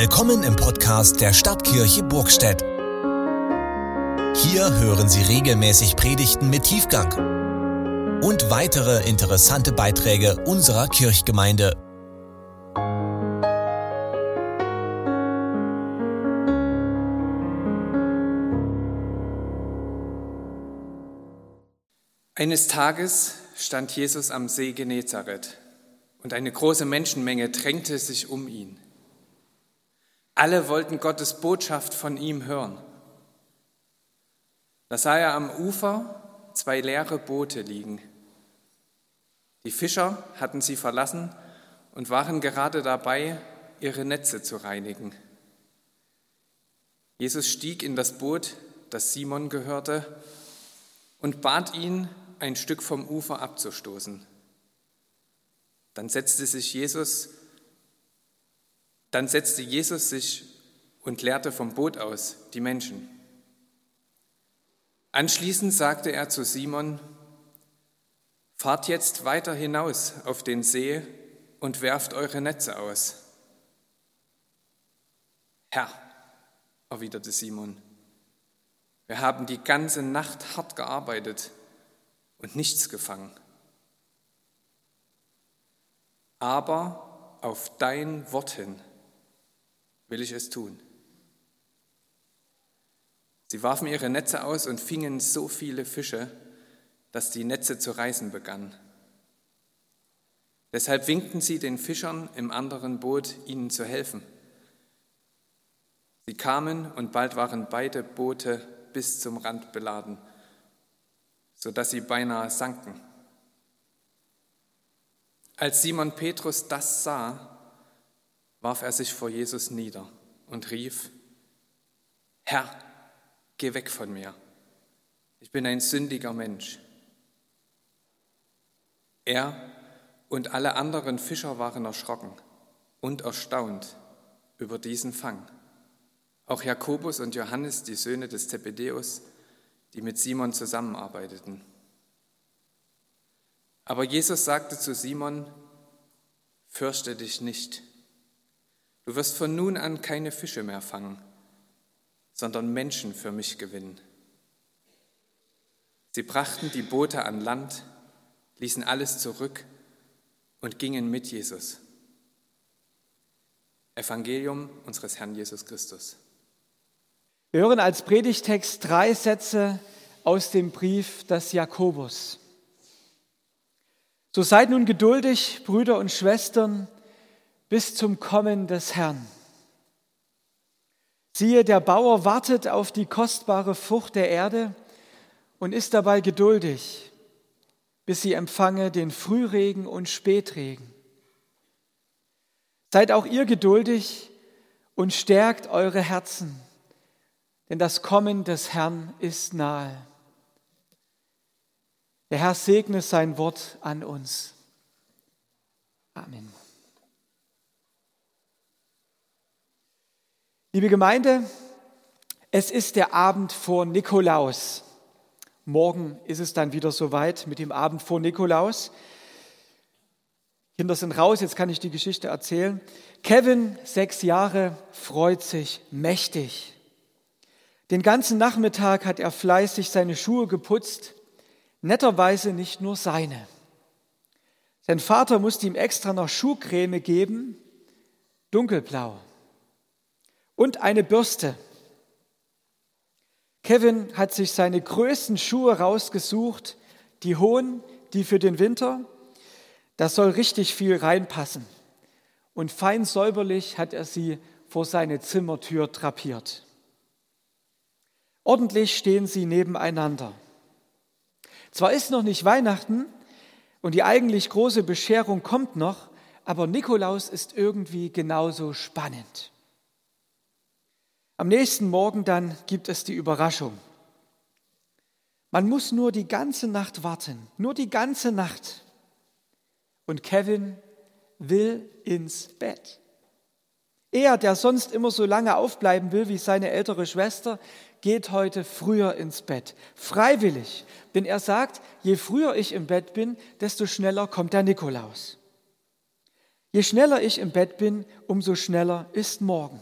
Willkommen im Podcast der Stadtkirche Burgstedt. Hier hören Sie regelmäßig Predigten mit Tiefgang und weitere interessante Beiträge unserer Kirchgemeinde. Eines Tages stand Jesus am See Genezareth und eine große Menschenmenge drängte sich um ihn. Alle wollten Gottes Botschaft von ihm hören. Da sah er am Ufer zwei leere Boote liegen. Die Fischer hatten sie verlassen und waren gerade dabei, ihre Netze zu reinigen. Jesus stieg in das Boot, das Simon gehörte, und bat ihn, ein Stück vom Ufer abzustoßen. Dann setzte sich Jesus dann setzte Jesus sich und lehrte vom Boot aus die Menschen. Anschließend sagte er zu Simon, Fahrt jetzt weiter hinaus auf den See und werft eure Netze aus. Herr, erwiderte Simon, wir haben die ganze Nacht hart gearbeitet und nichts gefangen. Aber auf dein Wort hin will ich es tun. Sie warfen ihre Netze aus und fingen so viele Fische, dass die Netze zu reißen begannen. Deshalb winkten sie den Fischern im anderen Boot, ihnen zu helfen. Sie kamen und bald waren beide Boote bis zum Rand beladen, sodass sie beinahe sanken. Als Simon Petrus das sah, warf er sich vor Jesus nieder und rief, Herr, geh weg von mir, ich bin ein sündiger Mensch. Er und alle anderen Fischer waren erschrocken und erstaunt über diesen Fang. Auch Jakobus und Johannes, die Söhne des Zebedeus, die mit Simon zusammenarbeiteten. Aber Jesus sagte zu Simon, fürchte dich nicht. Du wirst von nun an keine Fische mehr fangen, sondern Menschen für mich gewinnen. Sie brachten die Boote an Land, ließen alles zurück und gingen mit Jesus. Evangelium unseres Herrn Jesus Christus. Wir hören als Predigtext drei Sätze aus dem Brief des Jakobus. So seid nun geduldig, Brüder und Schwestern, bis zum Kommen des Herrn. Siehe, der Bauer wartet auf die kostbare Frucht der Erde und ist dabei geduldig, bis sie empfange den Frühregen und Spätregen. Seid auch ihr geduldig und stärkt eure Herzen, denn das Kommen des Herrn ist nahe. Der Herr segne sein Wort an uns. Amen. Liebe Gemeinde, es ist der Abend vor Nikolaus. Morgen ist es dann wieder soweit mit dem Abend vor Nikolaus. Kinder sind raus, jetzt kann ich die Geschichte erzählen. Kevin, sechs Jahre, freut sich mächtig. Den ganzen Nachmittag hat er fleißig seine Schuhe geputzt, netterweise nicht nur seine. Sein Vater musste ihm extra noch Schuhcreme geben, dunkelblau und eine Bürste. Kevin hat sich seine größten Schuhe rausgesucht, die hohen, die für den Winter. Da soll richtig viel reinpassen. Und fein säuberlich hat er sie vor seine Zimmertür drapiert. Ordentlich stehen sie nebeneinander. Zwar ist noch nicht Weihnachten und die eigentlich große Bescherung kommt noch, aber Nikolaus ist irgendwie genauso spannend. Am nächsten Morgen dann gibt es die Überraschung. Man muss nur die ganze Nacht warten, nur die ganze Nacht. Und Kevin will ins Bett. Er, der sonst immer so lange aufbleiben will wie seine ältere Schwester, geht heute früher ins Bett. Freiwillig. Denn er sagt, je früher ich im Bett bin, desto schneller kommt der Nikolaus. Je schneller ich im Bett bin, umso schneller ist morgen.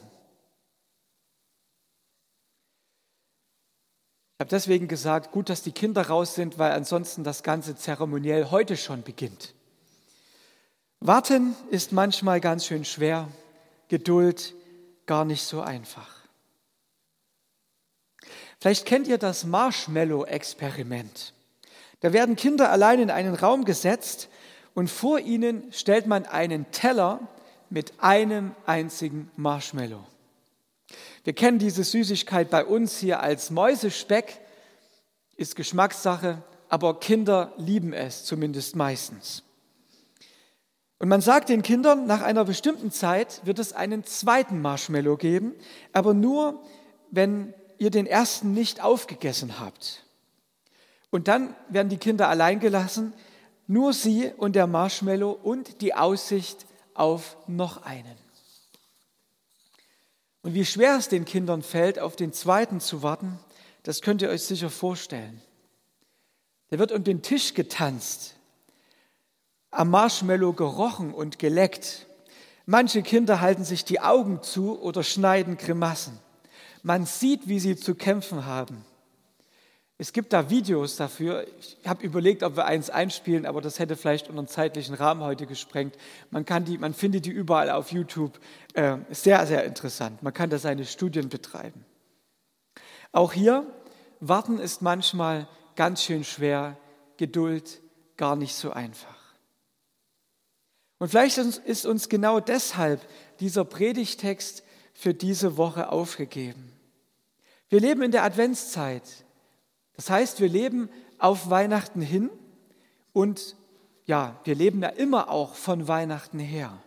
Ich habe deswegen gesagt, gut, dass die Kinder raus sind, weil ansonsten das ganze Zeremoniell heute schon beginnt. Warten ist manchmal ganz schön schwer, Geduld gar nicht so einfach. Vielleicht kennt ihr das Marshmallow-Experiment. Da werden Kinder allein in einen Raum gesetzt und vor ihnen stellt man einen Teller mit einem einzigen Marshmallow. Wir kennen diese Süßigkeit bei uns hier als Mäusespeck, ist Geschmackssache, aber Kinder lieben es zumindest meistens. Und man sagt den Kindern, nach einer bestimmten Zeit wird es einen zweiten Marshmallow geben, aber nur, wenn ihr den ersten nicht aufgegessen habt. Und dann werden die Kinder allein gelassen, nur sie und der Marshmallow und die Aussicht auf noch einen. Und wie schwer es den Kindern fällt, auf den zweiten zu warten, das könnt ihr euch sicher vorstellen. Der wird um den Tisch getanzt, am Marshmallow gerochen und geleckt. Manche Kinder halten sich die Augen zu oder schneiden Grimassen. Man sieht, wie sie zu kämpfen haben. Es gibt da Videos dafür. Ich habe überlegt, ob wir eins einspielen, aber das hätte vielleicht unseren zeitlichen Rahmen heute gesprengt. Man, kann die, man findet die überall auf YouTube. Äh, sehr, sehr interessant. Man kann da seine Studien betreiben. Auch hier, warten ist manchmal ganz schön schwer, Geduld gar nicht so einfach. Und vielleicht ist uns genau deshalb dieser Predigtext für diese Woche aufgegeben. Wir leben in der Adventszeit. Das heißt, wir leben auf Weihnachten hin und ja, wir leben ja immer auch von Weihnachten her.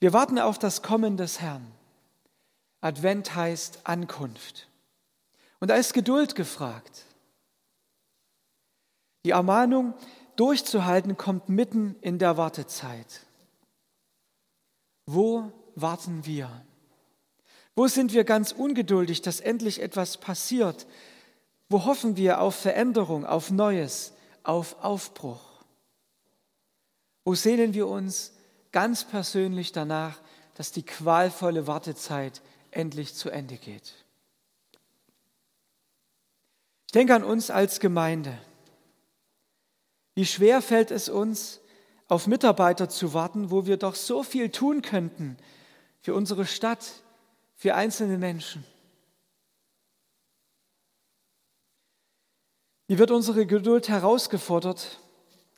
Wir warten auf das Kommen des Herrn. Advent heißt Ankunft. Und da ist Geduld gefragt. Die Ermahnung, durchzuhalten, kommt mitten in der Wartezeit. Wo warten wir? Wo sind wir ganz ungeduldig, dass endlich etwas passiert, wo hoffen wir auf Veränderung, auf Neues, auf Aufbruch? Wo sehnen wir uns ganz persönlich danach, dass die qualvolle Wartezeit endlich zu Ende geht? Ich denke an uns als Gemeinde. Wie schwer fällt es uns, auf Mitarbeiter zu warten, wo wir doch so viel tun könnten für unsere Stadt, für einzelne Menschen. Wie wird unsere Geduld herausgefordert,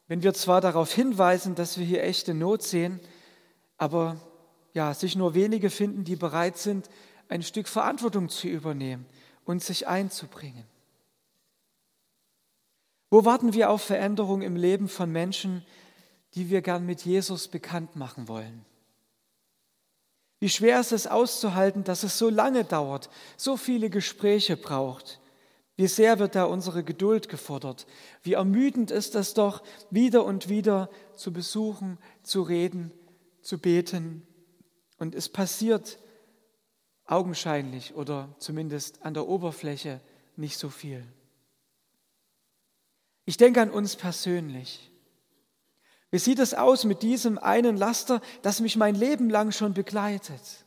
wenn wir zwar darauf hinweisen, dass wir hier echte Not sehen, aber ja, sich nur wenige finden, die bereit sind, ein Stück Verantwortung zu übernehmen und sich einzubringen. Wo warten wir auf Veränderung im Leben von Menschen, die wir gern mit Jesus bekannt machen wollen? Wie schwer ist es auszuhalten, dass es so lange dauert, so viele Gespräche braucht, wie sehr wird da unsere Geduld gefordert? Wie ermüdend ist es doch, wieder und wieder zu besuchen, zu reden, zu beten. Und es passiert augenscheinlich oder zumindest an der Oberfläche nicht so viel. Ich denke an uns persönlich. Wie sieht es aus mit diesem einen Laster, das mich mein Leben lang schon begleitet?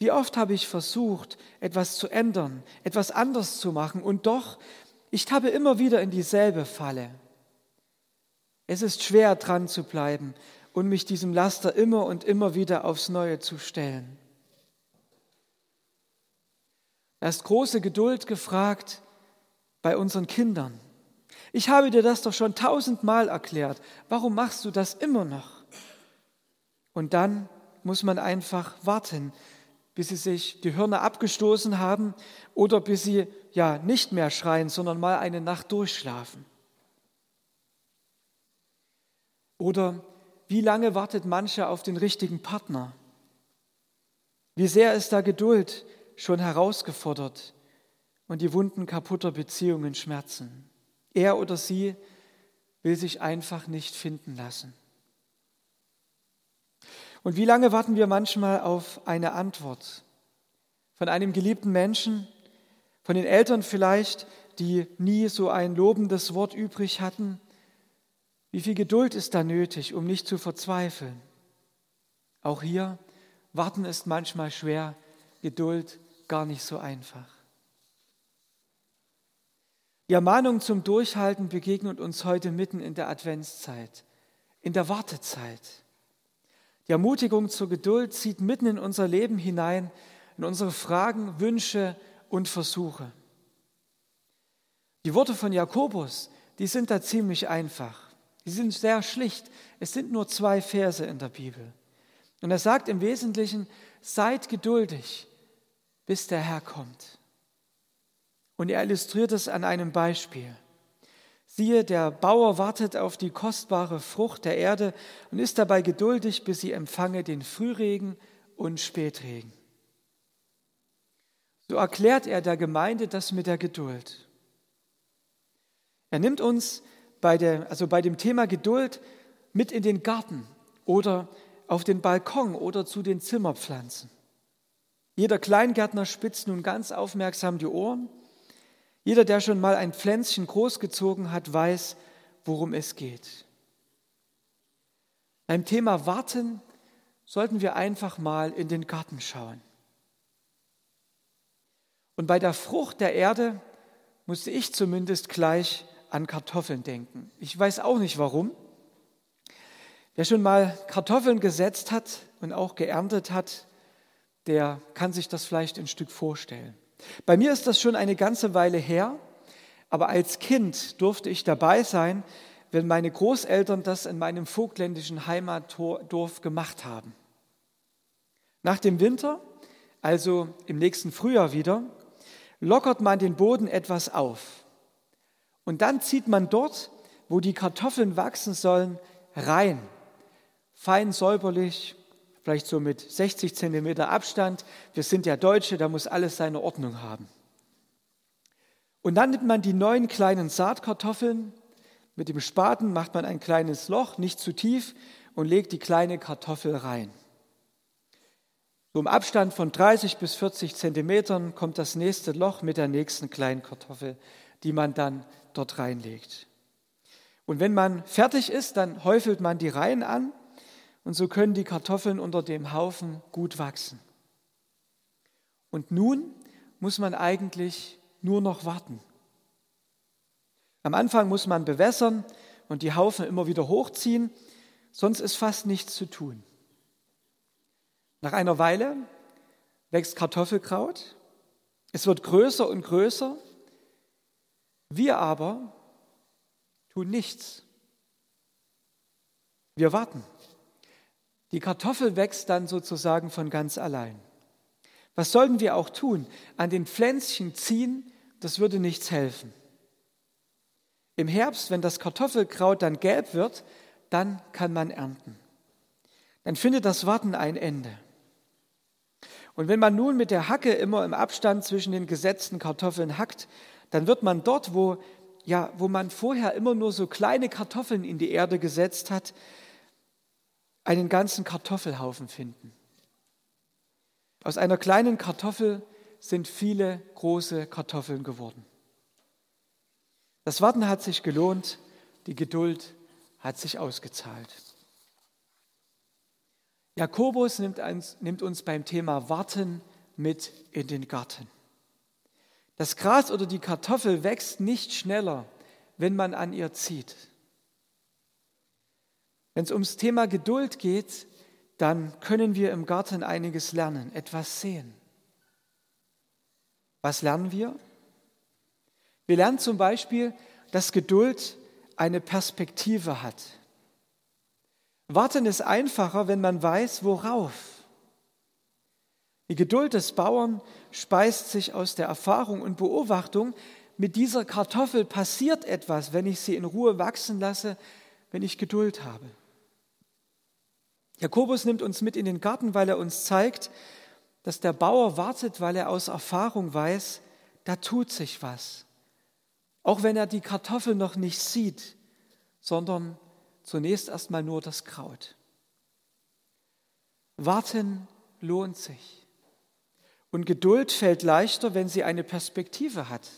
Wie oft habe ich versucht, etwas zu ändern, etwas anders zu machen und doch, ich tappe immer wieder in dieselbe Falle. Es ist schwer dran zu bleiben und mich diesem Laster immer und immer wieder aufs Neue zu stellen. Da ist große Geduld gefragt bei unseren Kindern. Ich habe dir das doch schon tausendmal erklärt. Warum machst du das immer noch? Und dann muss man einfach warten, bis sie sich die Hörner abgestoßen haben oder bis sie ja nicht mehr schreien, sondern mal eine Nacht durchschlafen. Oder wie lange wartet mancher auf den richtigen Partner? Wie sehr ist da Geduld schon herausgefordert und die Wunden kaputter Beziehungen schmerzen? Er oder sie will sich einfach nicht finden lassen. Und wie lange warten wir manchmal auf eine Antwort von einem geliebten Menschen, von den Eltern vielleicht, die nie so ein lobendes Wort übrig hatten? Wie viel Geduld ist da nötig, um nicht zu verzweifeln? Auch hier, warten ist manchmal schwer, Geduld gar nicht so einfach. Die Ermahnung zum Durchhalten begegnet uns heute mitten in der Adventszeit, in der Wartezeit. Die Ermutigung zur Geduld zieht mitten in unser Leben hinein, in unsere Fragen, Wünsche und Versuche. Die Worte von Jakobus, die sind da ziemlich einfach. Die sind sehr schlicht. Es sind nur zwei Verse in der Bibel. Und er sagt im Wesentlichen, seid geduldig, bis der Herr kommt. Und er illustriert es an einem Beispiel. Siehe, der Bauer wartet auf die kostbare Frucht der Erde und ist dabei geduldig, bis sie empfange den Frühregen und Spätregen. So erklärt er der Gemeinde das mit der Geduld. Er nimmt uns bei, der, also bei dem Thema Geduld mit in den Garten oder auf den Balkon oder zu den Zimmerpflanzen. Jeder Kleingärtner spitzt nun ganz aufmerksam die Ohren. Jeder, der schon mal ein Pflänzchen großgezogen hat, weiß, worum es geht. Beim Thema Warten sollten wir einfach mal in den Garten schauen. Und bei der Frucht der Erde musste ich zumindest gleich an Kartoffeln denken. Ich weiß auch nicht warum. Wer schon mal Kartoffeln gesetzt hat und auch geerntet hat, der kann sich das vielleicht ein Stück vorstellen. Bei mir ist das schon eine ganze Weile her, aber als Kind durfte ich dabei sein, wenn meine Großeltern das in meinem vogtländischen Heimatdorf gemacht haben. Nach dem Winter, also im nächsten Frühjahr wieder, lockert man den Boden etwas auf. Und dann zieht man dort, wo die Kartoffeln wachsen sollen, rein. Fein säuberlich, vielleicht so mit 60 Zentimeter Abstand. Wir sind ja Deutsche, da muss alles seine Ordnung haben. Und dann nimmt man die neuen kleinen Saatkartoffeln, mit dem Spaten macht man ein kleines Loch, nicht zu tief, und legt die kleine Kartoffel rein. So im Abstand von 30 bis 40 Zentimetern kommt das nächste Loch mit der nächsten kleinen Kartoffel, die man dann dort reinlegt. Und wenn man fertig ist, dann häufelt man die Reihen an und so können die Kartoffeln unter dem Haufen gut wachsen. Und nun muss man eigentlich nur noch warten. Am Anfang muss man bewässern und die Haufen immer wieder hochziehen, sonst ist fast nichts zu tun. Nach einer Weile wächst Kartoffelkraut, es wird größer und größer, wir aber tun nichts. Wir warten. Die Kartoffel wächst dann sozusagen von ganz allein. Was sollten wir auch tun? An den Pflänzchen ziehen, das würde nichts helfen. Im Herbst, wenn das Kartoffelkraut dann gelb wird, dann kann man ernten. Dann findet das Warten ein Ende. Und wenn man nun mit der Hacke immer im Abstand zwischen den gesetzten Kartoffeln hackt, dann wird man dort, wo, ja, wo man vorher immer nur so kleine Kartoffeln in die Erde gesetzt hat, einen ganzen Kartoffelhaufen finden. Aus einer kleinen Kartoffel sind viele große Kartoffeln geworden. Das Warten hat sich gelohnt, die Geduld hat sich ausgezahlt. Jakobus nimmt uns, nimmt uns beim Thema Warten mit in den Garten. Das Gras oder die Kartoffel wächst nicht schneller, wenn man an ihr zieht. Wenn es ums Thema Geduld geht, dann können wir im Garten einiges lernen, etwas sehen. Was lernen wir? Wir lernen zum Beispiel, dass Geduld eine Perspektive hat. Warten ist einfacher, wenn man weiß, worauf. Die Geduld des Bauern speist sich aus der Erfahrung und Beobachtung, mit dieser Kartoffel passiert etwas, wenn ich sie in Ruhe wachsen lasse, wenn ich Geduld habe. Jakobus nimmt uns mit in den Garten, weil er uns zeigt, dass der Bauer wartet, weil er aus Erfahrung weiß, da tut sich was. Auch wenn er die Kartoffel noch nicht sieht, sondern zunächst erstmal nur das Kraut. Warten lohnt sich. Und Geduld fällt leichter, wenn sie eine Perspektive hat.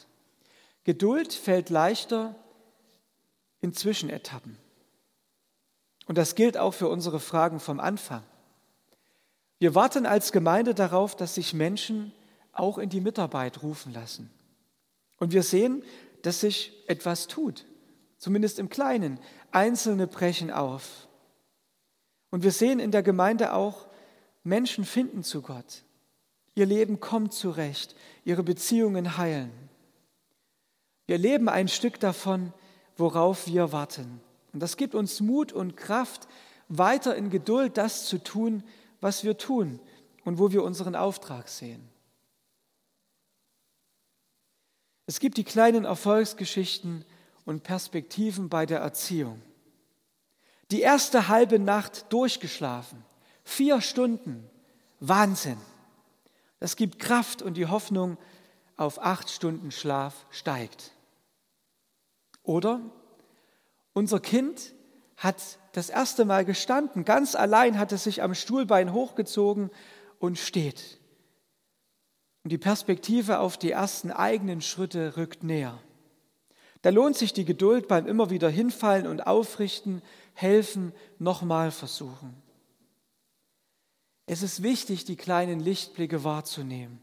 Geduld fällt leichter in Zwischenetappen. Und das gilt auch für unsere Fragen vom Anfang. Wir warten als Gemeinde darauf, dass sich Menschen auch in die Mitarbeit rufen lassen. Und wir sehen, dass sich etwas tut, zumindest im Kleinen. Einzelne brechen auf. Und wir sehen in der Gemeinde auch, Menschen finden zu Gott. Ihr Leben kommt zurecht, ihre Beziehungen heilen. Wir leben ein Stück davon, worauf wir warten. Und das gibt uns Mut und Kraft, weiter in Geduld das zu tun, was wir tun und wo wir unseren Auftrag sehen. Es gibt die kleinen Erfolgsgeschichten und Perspektiven bei der Erziehung. Die erste halbe Nacht durchgeschlafen, vier Stunden, Wahnsinn. Das gibt Kraft und die Hoffnung auf acht Stunden Schlaf steigt. Oder unser Kind hat das erste Mal gestanden, ganz allein hat es sich am Stuhlbein hochgezogen und steht. Und die Perspektive auf die ersten eigenen Schritte rückt näher. Da lohnt sich die Geduld beim immer wieder hinfallen und aufrichten, helfen, nochmal versuchen. Es ist wichtig, die kleinen Lichtblicke wahrzunehmen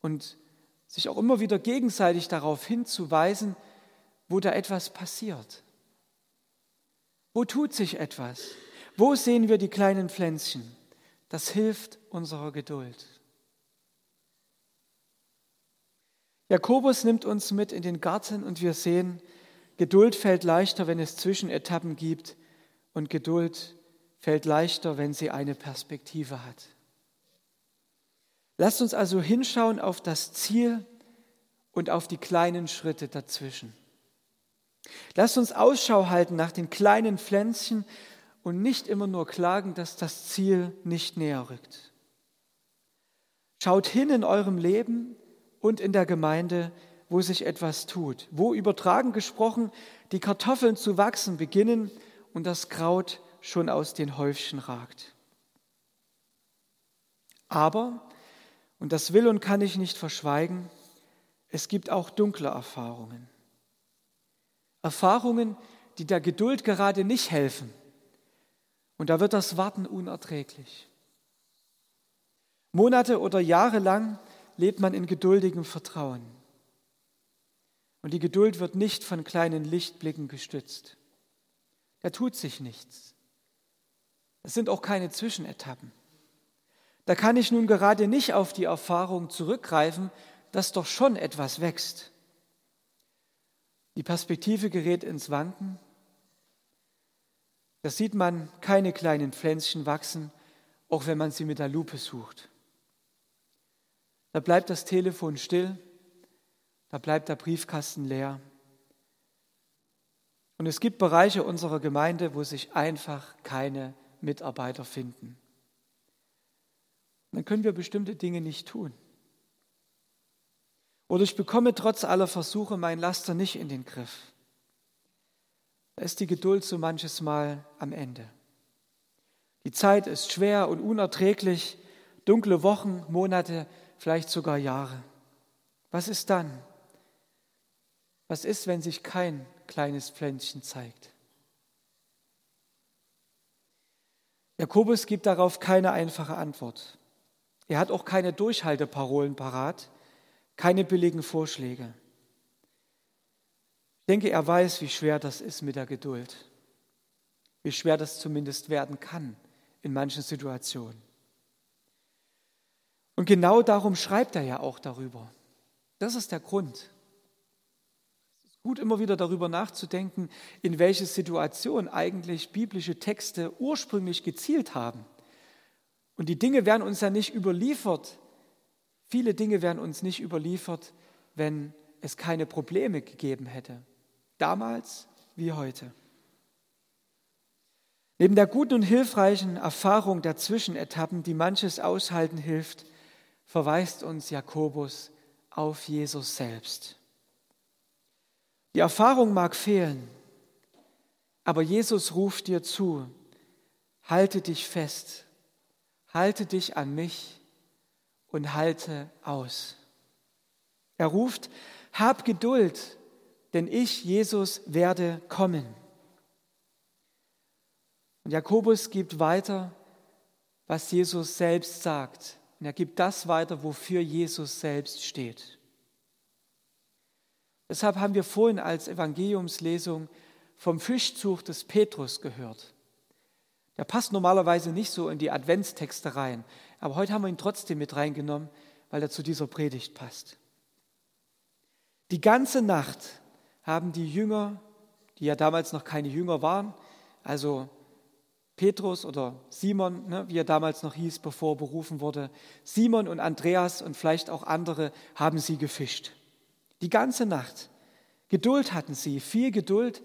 und sich auch immer wieder gegenseitig darauf hinzuweisen, wo da etwas passiert. Wo tut sich etwas? Wo sehen wir die kleinen Pflänzchen? Das hilft unserer Geduld. Jakobus nimmt uns mit in den Garten und wir sehen, Geduld fällt leichter, wenn es Zwischenetappen gibt und Geduld fällt leichter, wenn sie eine Perspektive hat. Lasst uns also hinschauen auf das Ziel und auf die kleinen Schritte dazwischen. Lasst uns Ausschau halten nach den kleinen Pflänzchen und nicht immer nur klagen, dass das Ziel nicht näher rückt. Schaut hin in eurem Leben und in der Gemeinde, wo sich etwas tut, wo übertragen gesprochen die Kartoffeln zu wachsen beginnen und das Kraut schon aus den Häufchen ragt. Aber, und das will und kann ich nicht verschweigen, es gibt auch dunkle Erfahrungen. Erfahrungen, die der Geduld gerade nicht helfen. Und da wird das Warten unerträglich. Monate oder Jahre lang lebt man in geduldigem Vertrauen. Und die Geduld wird nicht von kleinen Lichtblicken gestützt. Da tut sich nichts. Es sind auch keine Zwischenetappen. Da kann ich nun gerade nicht auf die Erfahrung zurückgreifen, dass doch schon etwas wächst. Die Perspektive gerät ins Wanken. Da sieht man keine kleinen Pflänzchen wachsen, auch wenn man sie mit der Lupe sucht. Da bleibt das Telefon still, da bleibt der Briefkasten leer. Und es gibt Bereiche unserer Gemeinde, wo sich einfach keine Mitarbeiter finden. Dann können wir bestimmte Dinge nicht tun. Oder ich bekomme trotz aller Versuche mein Laster nicht in den Griff. Da ist die Geduld so manches Mal am Ende. Die Zeit ist schwer und unerträglich, dunkle Wochen, Monate, vielleicht sogar Jahre. Was ist dann? Was ist, wenn sich kein kleines Pflänzchen zeigt? Jakobus gibt darauf keine einfache Antwort. Er hat auch keine Durchhalteparolen parat, keine billigen Vorschläge. Ich denke, er weiß, wie schwer das ist mit der Geduld, wie schwer das zumindest werden kann in manchen Situationen. Und genau darum schreibt er ja auch darüber. Das ist der Grund. Es ist gut, immer wieder darüber nachzudenken, in welche Situation eigentlich biblische Texte ursprünglich gezielt haben. Und die Dinge werden uns ja nicht überliefert. Viele Dinge werden uns nicht überliefert, wenn es keine Probleme gegeben hätte. Damals wie heute. Neben der guten und hilfreichen Erfahrung der Zwischenetappen, die manches aushalten hilft, verweist uns Jakobus auf Jesus selbst. Die Erfahrung mag fehlen, aber Jesus ruft dir zu, halte dich fest, halte dich an mich und halte aus. Er ruft, hab Geduld, denn ich, Jesus, werde kommen. Und Jakobus gibt weiter, was Jesus selbst sagt und er gibt das weiter, wofür Jesus selbst steht. Deshalb haben wir vorhin als Evangeliumslesung vom Fischzug des Petrus gehört. Der passt normalerweise nicht so in die Adventstexte rein, aber heute haben wir ihn trotzdem mit reingenommen, weil er zu dieser Predigt passt. Die ganze Nacht haben die Jünger, die ja damals noch keine Jünger waren, also Petrus oder Simon, ne, wie er damals noch hieß, bevor er berufen wurde, Simon und Andreas und vielleicht auch andere haben sie gefischt. Die ganze Nacht. Geduld hatten sie, viel Geduld,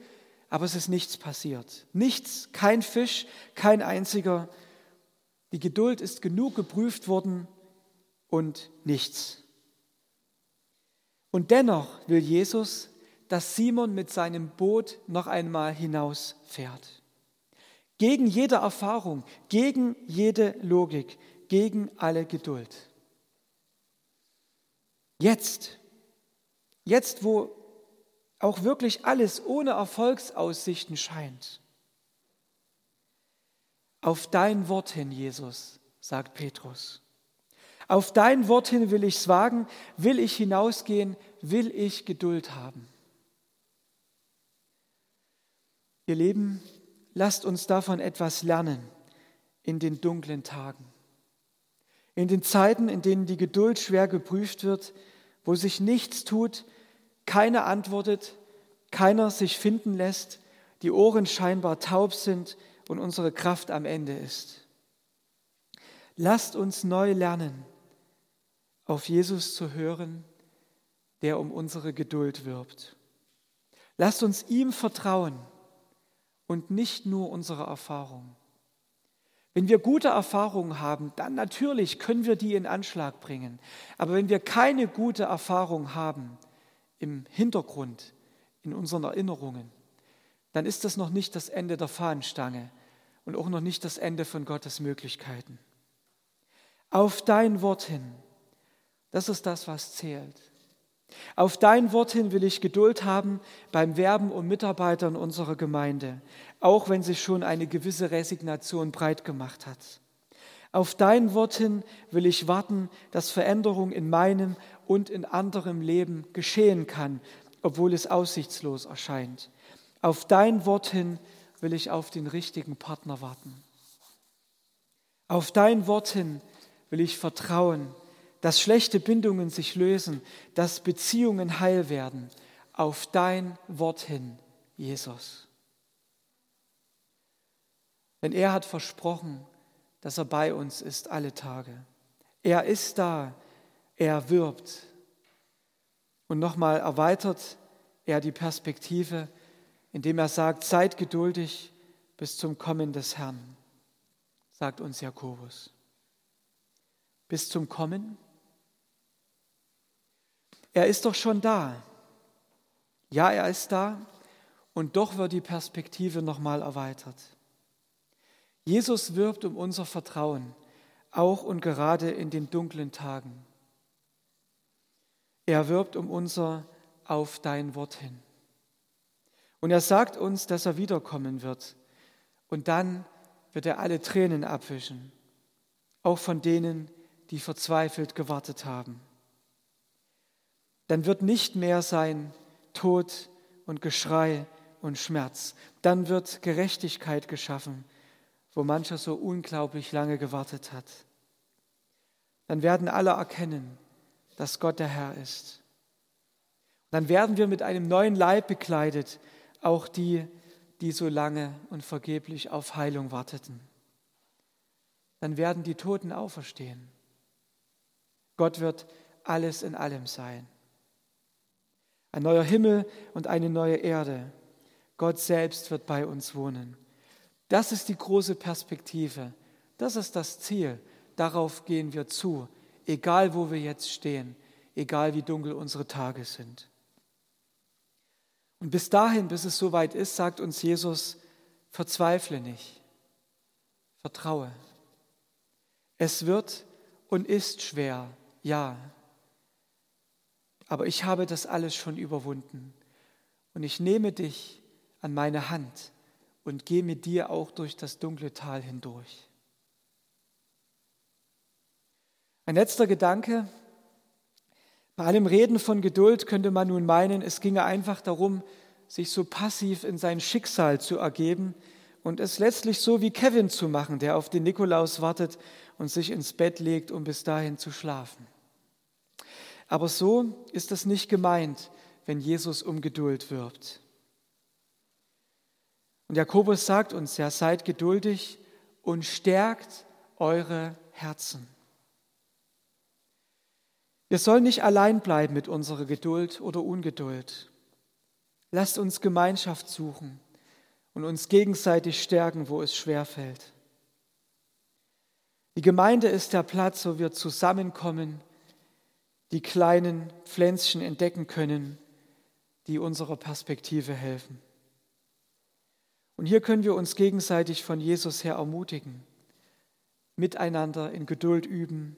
aber es ist nichts passiert. Nichts, kein Fisch, kein einziger. Die Geduld ist genug geprüft worden und nichts. Und dennoch will Jesus, dass Simon mit seinem Boot noch einmal hinausfährt. Gegen jede Erfahrung, gegen jede Logik, gegen alle Geduld. Jetzt, jetzt wo auch wirklich alles ohne Erfolgsaussichten scheint. Auf dein Wort hin, Jesus, sagt Petrus. Auf dein Wort hin will ich es wagen, will ich hinausgehen, will ich Geduld haben. Ihr Leben, lasst uns davon etwas lernen in den dunklen Tagen. In den Zeiten, in denen die Geduld schwer geprüft wird, wo sich nichts tut, keiner antwortet, keiner sich finden lässt, die Ohren scheinbar taub sind und unsere Kraft am Ende ist. Lasst uns neu lernen, auf Jesus zu hören, der um unsere Geduld wirbt. Lasst uns ihm vertrauen und nicht nur unsere Erfahrung. Wenn wir gute Erfahrungen haben, dann natürlich können wir die in Anschlag bringen. Aber wenn wir keine gute Erfahrung haben im Hintergrund, in unseren Erinnerungen, dann ist das noch nicht das Ende der Fahnenstange und auch noch nicht das Ende von Gottes Möglichkeiten. Auf dein Wort hin, das ist das, was zählt. Auf dein Wort hin will ich Geduld haben beim Werben um Mitarbeitern unserer Gemeinde, auch wenn sich schon eine gewisse Resignation breit gemacht hat. Auf dein Wort hin will ich warten, dass Veränderung in meinem und in anderem Leben geschehen kann, obwohl es aussichtslos erscheint. Auf dein Wort hin will ich auf den richtigen Partner warten. Auf dein Wort hin will ich vertrauen, dass schlechte Bindungen sich lösen, dass Beziehungen heil werden. Auf dein Wort hin, Jesus. Denn er hat versprochen, dass er bei uns ist alle Tage. Er ist da, er wirbt. Und nochmal erweitert er die Perspektive, indem er sagt, seid geduldig bis zum Kommen des Herrn, sagt uns Jakobus. Bis zum Kommen? Er ist doch schon da. Ja, er ist da und doch wird die Perspektive nochmal erweitert. Jesus wirbt um unser Vertrauen, auch und gerade in den dunklen Tagen. Er wirbt um unser auf dein Wort hin. Und er sagt uns, dass er wiederkommen wird. Und dann wird er alle Tränen abwischen, auch von denen, die verzweifelt gewartet haben dann wird nicht mehr sein Tod und Geschrei und Schmerz. Dann wird Gerechtigkeit geschaffen, wo mancher so unglaublich lange gewartet hat. Dann werden alle erkennen, dass Gott der Herr ist. Dann werden wir mit einem neuen Leib bekleidet, auch die, die so lange und vergeblich auf Heilung warteten. Dann werden die Toten auferstehen. Gott wird alles in allem sein. Ein neuer Himmel und eine neue Erde. Gott selbst wird bei uns wohnen. Das ist die große Perspektive. Das ist das Ziel. Darauf gehen wir zu, egal wo wir jetzt stehen, egal wie dunkel unsere Tage sind. Und bis dahin, bis es soweit ist, sagt uns Jesus, verzweifle nicht, vertraue. Es wird und ist schwer, ja, aber ich habe das alles schon überwunden. Und ich nehme dich an meine Hand und gehe mit dir auch durch das dunkle Tal hindurch. Ein letzter Gedanke. Bei allem Reden von Geduld könnte man nun meinen, es ginge einfach darum, sich so passiv in sein Schicksal zu ergeben und es letztlich so wie Kevin zu machen, der auf den Nikolaus wartet und sich ins Bett legt, um bis dahin zu schlafen. Aber so ist es nicht gemeint, wenn Jesus um Geduld wirbt. Und Jakobus sagt uns ja, seid geduldig und stärkt eure Herzen. Wir sollen nicht allein bleiben mit unserer Geduld oder Ungeduld. Lasst uns Gemeinschaft suchen und uns gegenseitig stärken, wo es schwer fällt. Die Gemeinde ist der Platz, wo wir zusammenkommen, die kleinen Pflänzchen entdecken können, die unserer Perspektive helfen. Und hier können wir uns gegenseitig von Jesus her ermutigen, miteinander in Geduld üben,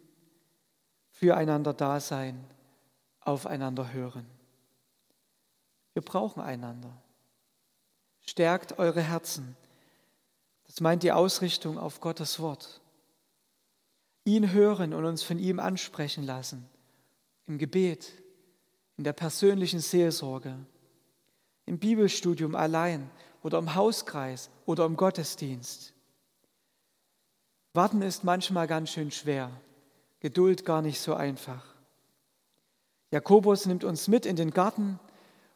füreinander da sein, aufeinander hören. Wir brauchen einander. Stärkt eure Herzen. Das meint die Ausrichtung auf Gottes Wort. Ihn hören und uns von ihm ansprechen lassen. Im Gebet, in der persönlichen Seelsorge, im Bibelstudium allein oder im Hauskreis oder im Gottesdienst. Warten ist manchmal ganz schön schwer, Geduld gar nicht so einfach. Jakobus nimmt uns mit in den Garten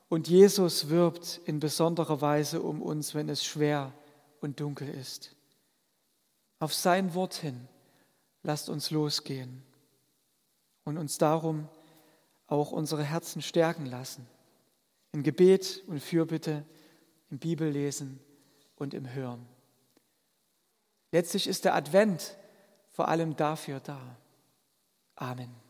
und Jesus wirbt in besonderer Weise um uns, wenn es schwer und dunkel ist. Auf sein Wort hin lasst uns losgehen und uns darum auch unsere Herzen stärken lassen. In Gebet und Fürbitte, im Bibellesen und im Hören. Letztlich ist der Advent vor allem dafür da. Amen.